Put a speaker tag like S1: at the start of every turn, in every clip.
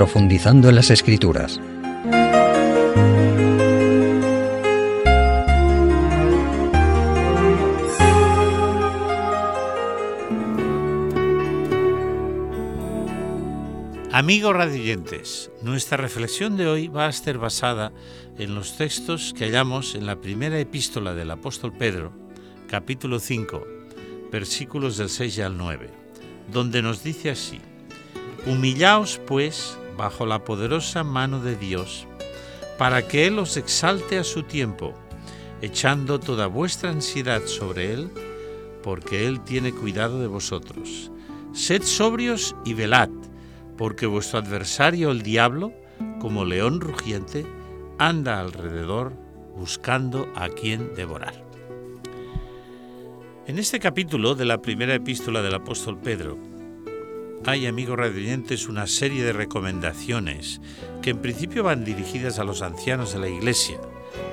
S1: profundizando en las escrituras.
S2: Amigos radioyentes, nuestra reflexión de hoy va a estar basada en los textos que hallamos en la primera epístola del apóstol Pedro, capítulo 5, versículos del 6 al 9, donde nos dice así, Humillaos pues bajo la poderosa mano de Dios, para que Él os exalte a su tiempo, echando toda vuestra ansiedad sobre Él, porque Él tiene cuidado de vosotros. Sed sobrios y velad porque vuestro adversario el diablo, como león rugiente, anda alrededor buscando a quien devorar. En este capítulo de la primera epístola del apóstol Pedro, hay, amigos radiantes, una serie de recomendaciones que en principio van dirigidas a los ancianos de la Iglesia,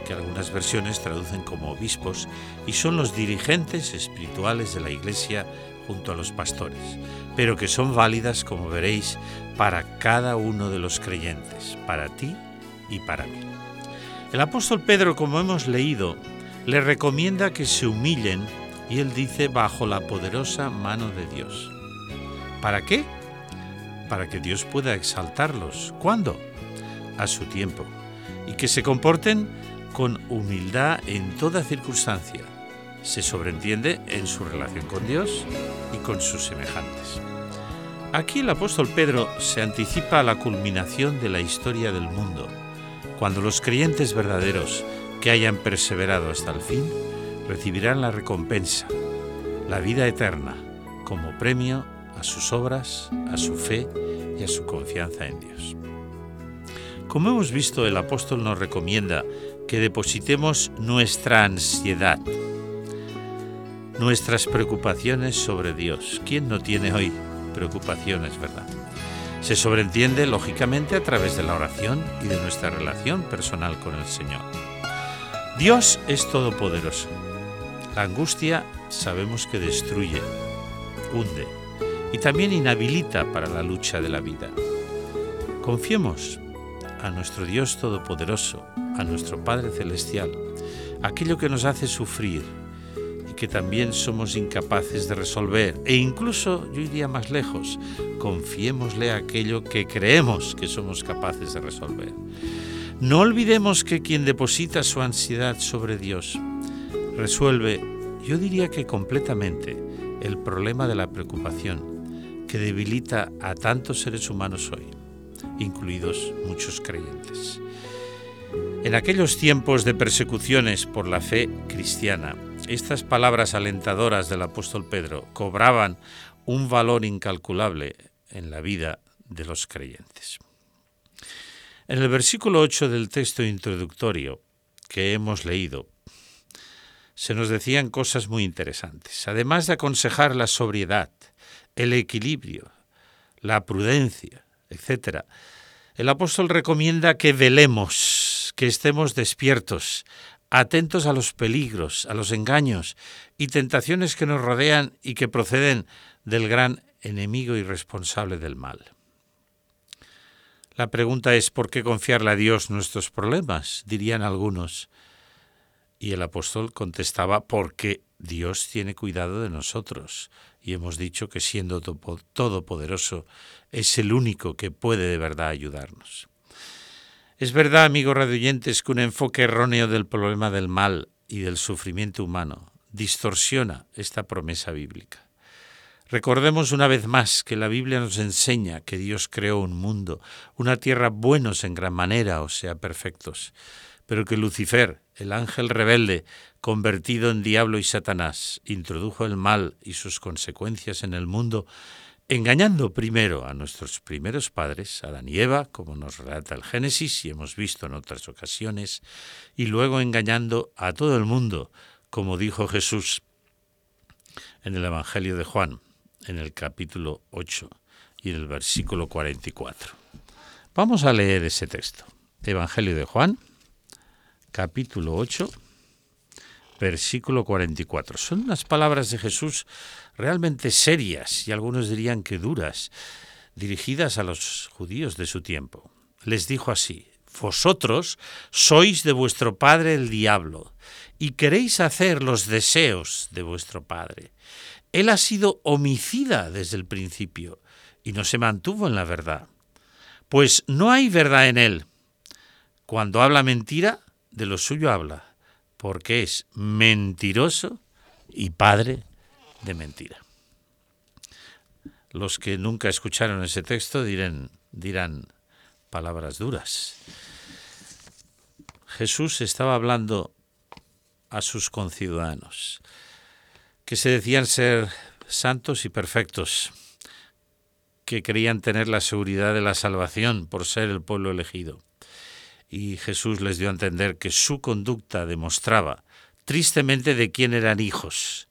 S2: que algunas versiones traducen como obispos, y son los dirigentes espirituales de la Iglesia junto a los pastores, pero que son válidas, como veréis, para cada uno de los creyentes, para ti y para mí. El apóstol Pedro, como hemos leído, le recomienda que se humillen y él dice bajo la poderosa mano de Dios. ¿Para qué? Para que Dios pueda exaltarlos. ¿Cuándo? A su tiempo. Y que se comporten con humildad en toda circunstancia, se sobreentiende en su relación con Dios y con sus semejantes. Aquí el apóstol Pedro se anticipa a la culminación de la historia del mundo, cuando los creyentes verdaderos que hayan perseverado hasta el fin recibirán la recompensa, la vida eterna, como premio a sus obras, a su fe y a su confianza en Dios. Como hemos visto, el apóstol nos recomienda que depositemos nuestra ansiedad, nuestras preocupaciones sobre Dios. ¿Quién no tiene hoy preocupaciones, verdad? Se sobreentiende lógicamente a través de la oración y de nuestra relación personal con el Señor. Dios es todopoderoso. La angustia sabemos que destruye, hunde y también inhabilita para la lucha de la vida. Confiemos a nuestro Dios Todopoderoso, a nuestro Padre Celestial, aquello que nos hace sufrir, que también somos incapaces de resolver e incluso, yo iría más lejos, confiémosle aquello que creemos que somos capaces de resolver. No olvidemos que quien deposita su ansiedad sobre Dios resuelve, yo diría que completamente, el problema de la preocupación que debilita a tantos seres humanos hoy, incluidos muchos creyentes. En aquellos tiempos de persecuciones por la fe cristiana, estas palabras alentadoras del apóstol Pedro cobraban un valor incalculable en la vida de los creyentes. En el versículo 8 del texto introductorio que hemos leído, se nos decían cosas muy interesantes. Además de aconsejar la sobriedad, el equilibrio, la prudencia, etc., el apóstol recomienda que velemos, que estemos despiertos, atentos a los peligros, a los engaños y tentaciones que nos rodean y que proceden del gran enemigo y responsable del mal. La pregunta es ¿por qué confiarle a Dios nuestros problemas? dirían algunos. Y el apóstol contestaba porque Dios tiene cuidado de nosotros y hemos dicho que siendo todopoderoso es el único que puede de verdad ayudarnos. Es verdad, amigos radioyentes, que un enfoque erróneo del problema del mal y del sufrimiento humano distorsiona esta promesa bíblica. Recordemos una vez más que la Biblia nos enseña que Dios creó un mundo, una tierra buenos en gran manera, o sea, perfectos, pero que Lucifer, el ángel rebelde, convertido en diablo y Satanás, introdujo el mal y sus consecuencias en el mundo engañando primero a nuestros primeros padres, Adán y Eva, como nos relata el Génesis y hemos visto en otras ocasiones, y luego engañando a todo el mundo, como dijo Jesús en el Evangelio de Juan, en el capítulo 8 y en el versículo 44. Vamos a leer ese texto. Evangelio de Juan, capítulo 8, versículo 44. Son unas palabras de Jesús realmente serias y algunos dirían que duras. dirigidas a los judíos de su tiempo. Les dijo así, Vosotros sois de vuestro padre el diablo, y queréis hacer los deseos de vuestro padre. Él ha sido homicida desde el principio, y no se mantuvo en la verdad. Pues no hay verdad en él. Cuando habla mentira, de lo suyo habla, porque es mentiroso y padre de mentira. Los que nunca escucharon ese texto dirán, dirán palabras duras. Jesús estaba hablando a sus conciudadanos, que se decían ser santos y perfectos, que creían tener la seguridad de la salvación por ser el pueblo elegido. Y Jesús les dio a entender que su conducta demostraba tristemente de quién eran hijos,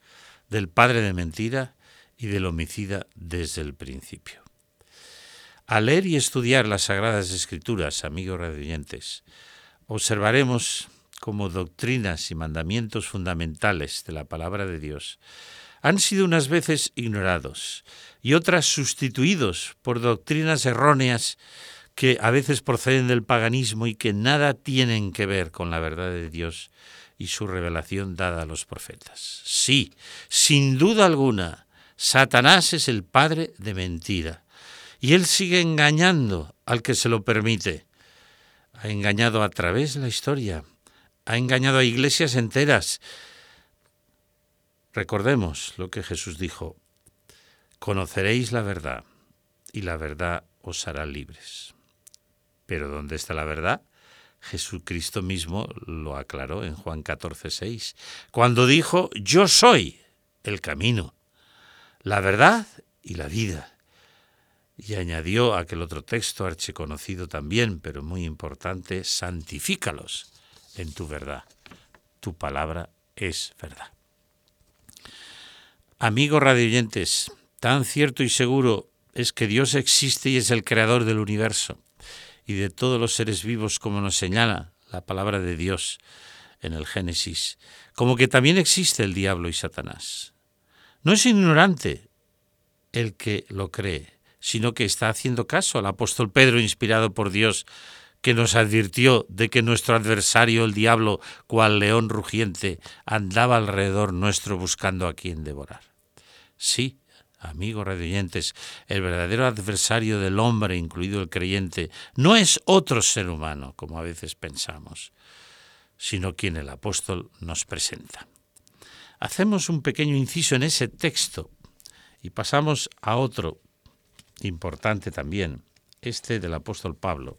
S2: del padre de mentira y del homicida desde el principio. Al leer y estudiar las Sagradas Escrituras, amigos radioyentes, observaremos como doctrinas y mandamientos fundamentales de la palabra de Dios han sido unas veces ignorados y otras sustituidos por doctrinas erróneas que a veces proceden del paganismo y que nada tienen que ver con la verdad de Dios y su revelación dada a los profetas. Sí, sin duda alguna, Satanás es el padre de mentira y él sigue engañando al que se lo permite. Ha engañado a través de la historia, ha engañado a iglesias enteras. Recordemos lo que Jesús dijo, conoceréis la verdad y la verdad os hará libres. Pero ¿dónde está la verdad? Jesucristo mismo lo aclaró en Juan 14, 6, cuando dijo, yo soy el camino, la verdad y la vida. Y añadió aquel otro texto archiconocido también, pero muy importante, santifícalos en tu verdad. Tu palabra es verdad. Amigos radioyentes, tan cierto y seguro es que Dios existe y es el creador del universo y de todos los seres vivos como nos señala la palabra de Dios en el Génesis, como que también existe el diablo y Satanás. No es ignorante el que lo cree, sino que está haciendo caso al apóstol Pedro inspirado por Dios que nos advirtió de que nuestro adversario, el diablo, cual león rugiente, andaba alrededor nuestro buscando a quien devorar. Sí, amigos radiantes, el verdadero adversario del hombre, incluido el creyente, no es otro ser humano, como a veces pensamos, sino quien el apóstol nos presenta. Hacemos un pequeño inciso en ese texto y pasamos a otro importante también, este del apóstol Pablo,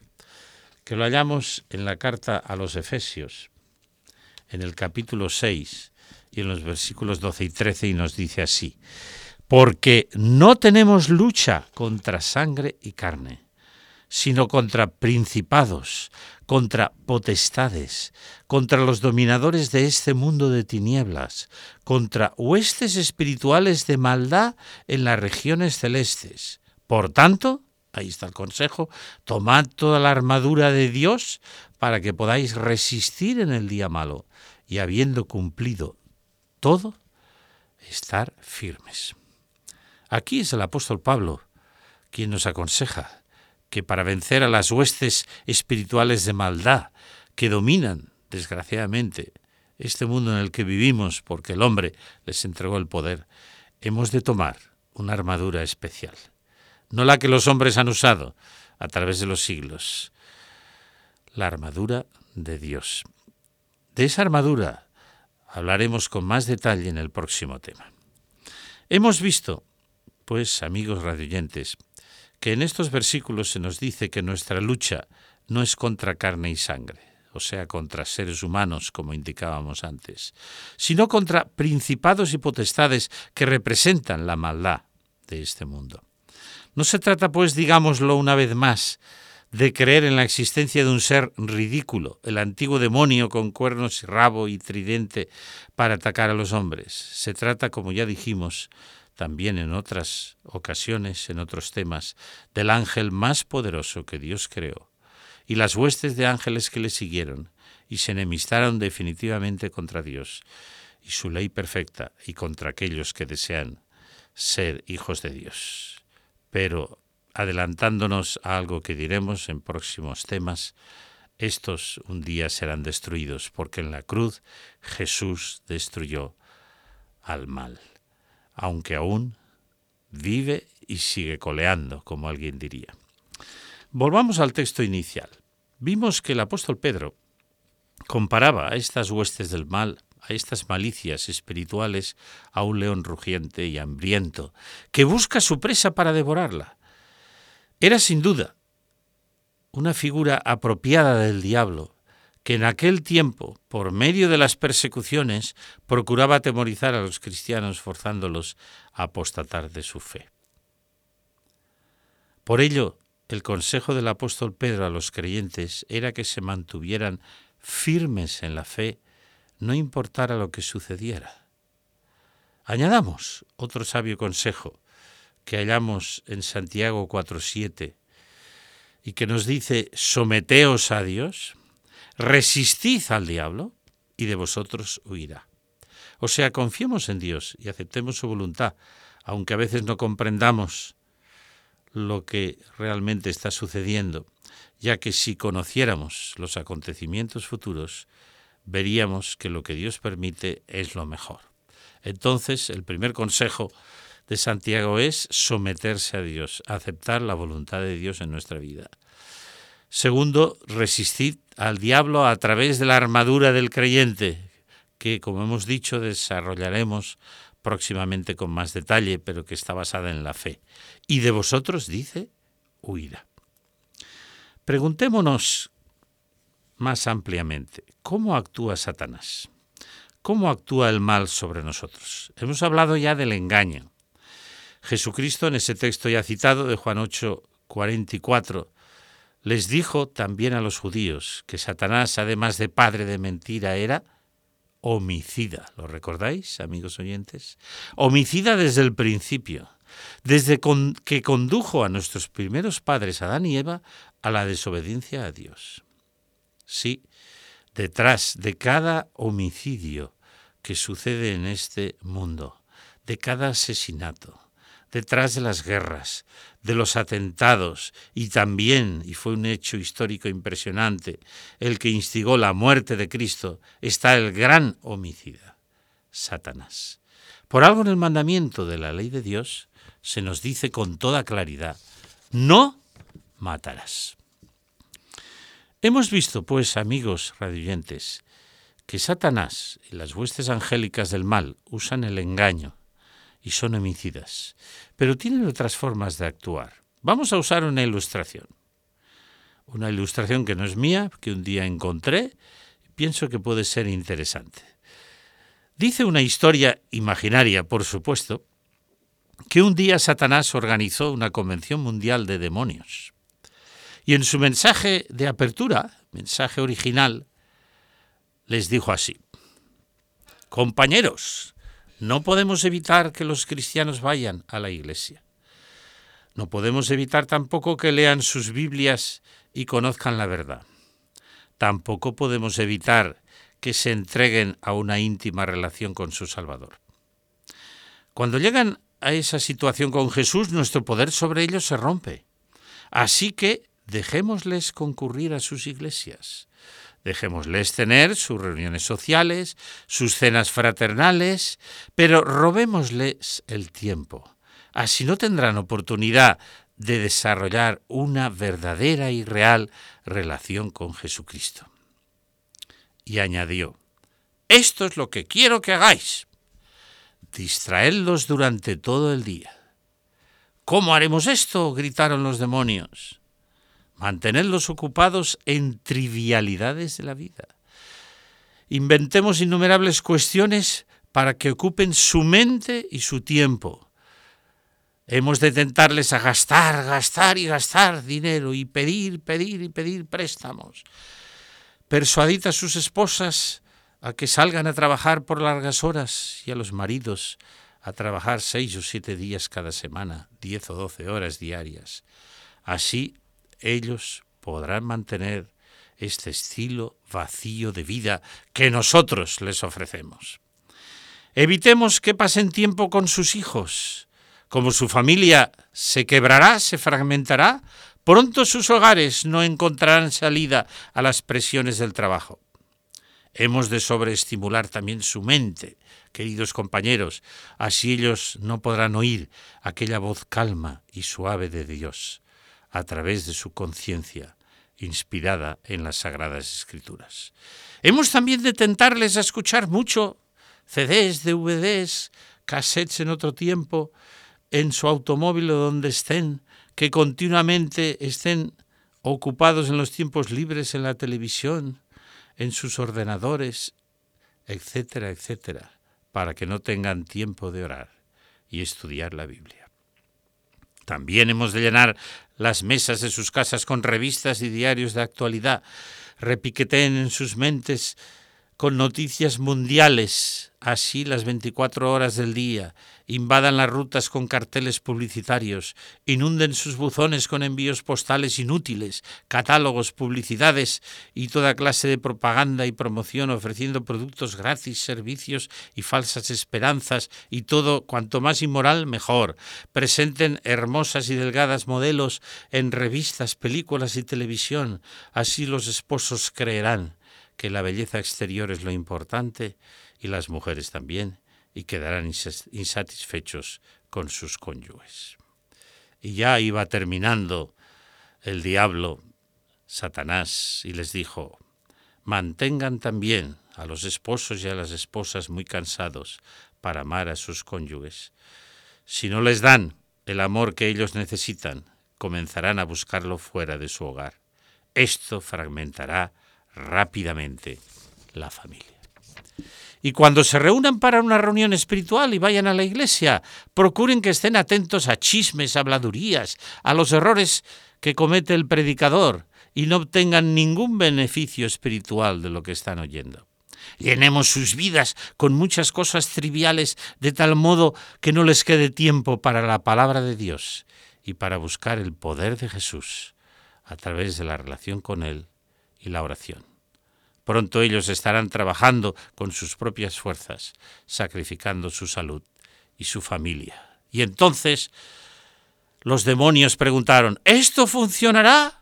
S2: que lo hallamos en la carta a los Efesios, en el capítulo 6 y en los versículos 12 y 13, y nos dice así, porque no tenemos lucha contra sangre y carne, sino contra principados, contra potestades, contra los dominadores de este mundo de tinieblas, contra huestes espirituales de maldad en las regiones celestes. Por tanto, ahí está el consejo, tomad toda la armadura de Dios para que podáis resistir en el día malo y habiendo cumplido todo, estar firmes. Aquí es el apóstol Pablo quien nos aconseja que para vencer a las huestes espirituales de maldad que dominan, desgraciadamente, este mundo en el que vivimos porque el hombre les entregó el poder, hemos de tomar una armadura especial no la que los hombres han usado a través de los siglos, la armadura de Dios. De esa armadura hablaremos con más detalle en el próximo tema. Hemos visto, pues, amigos radioyentes, que en estos versículos se nos dice que nuestra lucha no es contra carne y sangre, o sea, contra seres humanos, como indicábamos antes, sino contra principados y potestades que representan la maldad de este mundo. No se trata, pues, digámoslo una vez más, de creer en la existencia de un ser ridículo, el antiguo demonio con cuernos y rabo y tridente para atacar a los hombres. Se trata, como ya dijimos, también en otras ocasiones, en otros temas, del ángel más poderoso que Dios creó, y las huestes de ángeles que le siguieron, y se enemistaron definitivamente contra Dios y su ley perfecta, y contra aquellos que desean ser hijos de Dios. Pero, adelantándonos a algo que diremos en próximos temas, estos un día serán destruidos, porque en la cruz Jesús destruyó al mal, aunque aún vive y sigue coleando, como alguien diría. Volvamos al texto inicial. Vimos que el apóstol Pedro comparaba a estas huestes del mal, a estas malicias espirituales, a un león rugiente y hambriento, que busca su presa para devorarla. Era sin duda una figura apropiada del diablo, que en aquel tiempo, por medio de las persecuciones, procuraba atemorizar a los cristianos forzándolos a apostatar de su fe. Por ello, el consejo del apóstol Pedro a los creyentes era que se mantuvieran firmes en la fe, no importara lo que sucediera. Añadamos otro sabio consejo que hallamos en Santiago 4.7 y que nos dice, someteos a Dios, resistid al diablo y de vosotros huirá. O sea, confiemos en Dios y aceptemos su voluntad, aunque a veces no comprendamos lo que realmente está sucediendo, ya que si conociéramos los acontecimientos futuros, veríamos que lo que Dios permite es lo mejor. Entonces, el primer consejo de Santiago es someterse a Dios, aceptar la voluntad de Dios en nuestra vida. Segundo, resistir al diablo a través de la armadura del creyente, que, como hemos dicho, desarrollaremos próximamente con más detalle, pero que está basada en la fe. Y de vosotros, dice, huirá. Preguntémonos más ampliamente, ¿cómo actúa Satanás? ¿Cómo actúa el mal sobre nosotros? Hemos hablado ya del engaño, Jesucristo, en ese texto ya citado de Juan 8, 44, les dijo también a los judíos que Satanás, además de padre de mentira, era homicida. ¿Lo recordáis, amigos oyentes? Homicida desde el principio, desde que condujo a nuestros primeros padres, Adán y Eva, a la desobediencia a Dios. Sí, detrás de cada homicidio que sucede en este mundo, de cada asesinato, detrás de las guerras, de los atentados y también, y fue un hecho histórico impresionante, el que instigó la muerte de Cristo, está el gran homicida, Satanás. Por algo en el mandamiento de la ley de Dios se nos dice con toda claridad, no matarás. Hemos visto, pues, amigos radioyentes, que Satanás y las huestes angélicas del mal usan el engaño, y son homicidas, pero tienen otras formas de actuar. Vamos a usar una ilustración. Una ilustración que no es mía, que un día encontré, pienso que puede ser interesante. Dice una historia imaginaria, por supuesto, que un día Satanás organizó una convención mundial de demonios. Y en su mensaje de apertura, mensaje original, les dijo así, Compañeros, no podemos evitar que los cristianos vayan a la iglesia. No podemos evitar tampoco que lean sus Biblias y conozcan la verdad. Tampoco podemos evitar que se entreguen a una íntima relación con su Salvador. Cuando llegan a esa situación con Jesús, nuestro poder sobre ellos se rompe. Así que dejémosles concurrir a sus iglesias. Dejémosles tener sus reuniones sociales, sus cenas fraternales, pero robémosles el tiempo. Así no tendrán oportunidad de desarrollar una verdadera y real relación con Jesucristo. Y añadió, esto es lo que quiero que hagáis. Distraedlos durante todo el día. ¿Cómo haremos esto? gritaron los demonios mantenerlos ocupados en trivialidades de la vida. Inventemos innumerables cuestiones para que ocupen su mente y su tiempo. Hemos de tentarles a gastar, gastar y gastar dinero y pedir, pedir y pedir préstamos. Persuadid a sus esposas a que salgan a trabajar por largas horas y a los maridos a trabajar seis o siete días cada semana, diez o doce horas diarias. Así ellos podrán mantener este estilo vacío de vida que nosotros les ofrecemos. Evitemos que pasen tiempo con sus hijos, Como su familia se quebrará, se fragmentará, pronto sus hogares no encontrarán salida a las presiones del trabajo. Hemos de sobreestimular también su mente, queridos compañeros, así ellos no podrán oír aquella voz calma y suave de Dios a través de su conciencia inspirada en las Sagradas Escrituras. Hemos también de tentarles a escuchar mucho CDs, DVDs, cassettes en otro tiempo, en su automóvil o donde estén, que continuamente estén ocupados en los tiempos libres en la televisión, en sus ordenadores, etcétera, etcétera, para que no tengan tiempo de orar y estudiar la Biblia. También hemos de llenar las mesas de sus casas con revistas y diarios de actualidad, repiqueteen en sus mentes con noticias mundiales, así las 24 horas del día, invadan las rutas con carteles publicitarios, inunden sus buzones con envíos postales inútiles, catálogos, publicidades y toda clase de propaganda y promoción ofreciendo productos gratis, servicios y falsas esperanzas y todo cuanto más inmoral mejor. Presenten hermosas y delgadas modelos en revistas, películas y televisión, así los esposos creerán que la belleza exterior es lo importante y las mujeres también, y quedarán insatisfechos con sus cónyuges. Y ya iba terminando el diablo, Satanás, y les dijo, mantengan también a los esposos y a las esposas muy cansados para amar a sus cónyuges. Si no les dan el amor que ellos necesitan, comenzarán a buscarlo fuera de su hogar. Esto fragmentará rápidamente la familia. Y cuando se reúnan para una reunión espiritual y vayan a la iglesia, procuren que estén atentos a chismes, habladurías, a los errores que comete el predicador y no obtengan ningún beneficio espiritual de lo que están oyendo. Llenemos sus vidas con muchas cosas triviales de tal modo que no les quede tiempo para la palabra de Dios y para buscar el poder de Jesús a través de la relación con Él y la oración. Pronto ellos estarán trabajando con sus propias fuerzas, sacrificando su salud y su familia. Y entonces los demonios preguntaron, ¿esto funcionará?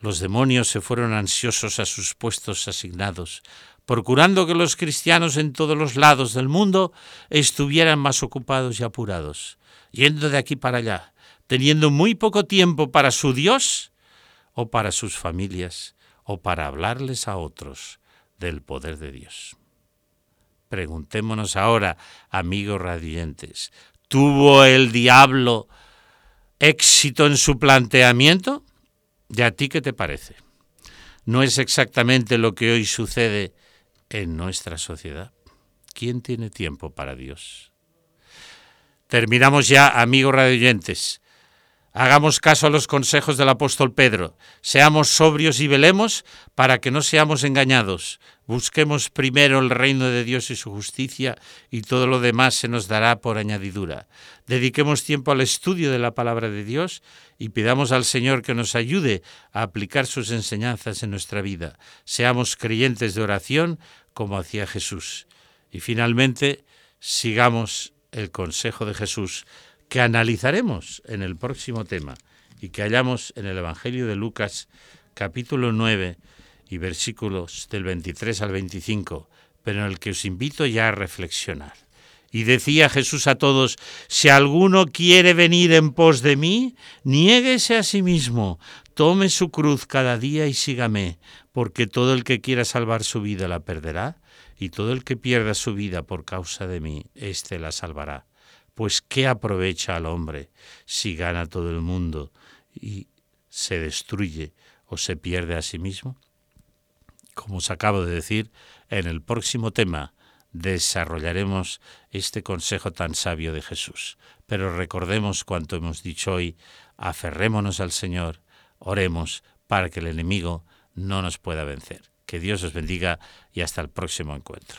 S2: Los demonios se fueron ansiosos a sus puestos asignados, procurando que los cristianos en todos los lados del mundo estuvieran más ocupados y apurados, yendo de aquí para allá, teniendo muy poco tiempo para su Dios o para sus familias o para hablarles a otros del poder de Dios. Preguntémonos ahora, amigos radiantes, ¿tuvo el diablo éxito en su planteamiento? ¿Y a ti qué te parece? ¿No es exactamente lo que hoy sucede en nuestra sociedad? ¿Quién tiene tiempo para Dios? Terminamos ya, amigos radioyentes. Hagamos caso a los consejos del apóstol Pedro. Seamos sobrios y velemos para que no seamos engañados. Busquemos primero el reino de Dios y su justicia y todo lo demás se nos dará por añadidura. Dediquemos tiempo al estudio de la palabra de Dios y pidamos al Señor que nos ayude a aplicar sus enseñanzas en nuestra vida. Seamos creyentes de oración como hacía Jesús. Y finalmente, sigamos el consejo de Jesús que analizaremos en el próximo tema y que hallamos en el Evangelio de Lucas capítulo 9 y versículos del 23 al 25, pero en el que os invito ya a reflexionar. Y decía Jesús a todos, si alguno quiere venir en pos de mí, niéguese a sí mismo, tome su cruz cada día y sígame, porque todo el que quiera salvar su vida la perderá, y todo el que pierda su vida por causa de mí, éste la salvará. Pues ¿qué aprovecha al hombre si gana todo el mundo y se destruye o se pierde a sí mismo? Como os acabo de decir, en el próximo tema desarrollaremos este consejo tan sabio de Jesús. Pero recordemos cuanto hemos dicho hoy, aferrémonos al Señor, oremos para que el enemigo no nos pueda vencer. Que Dios os bendiga y hasta el próximo encuentro.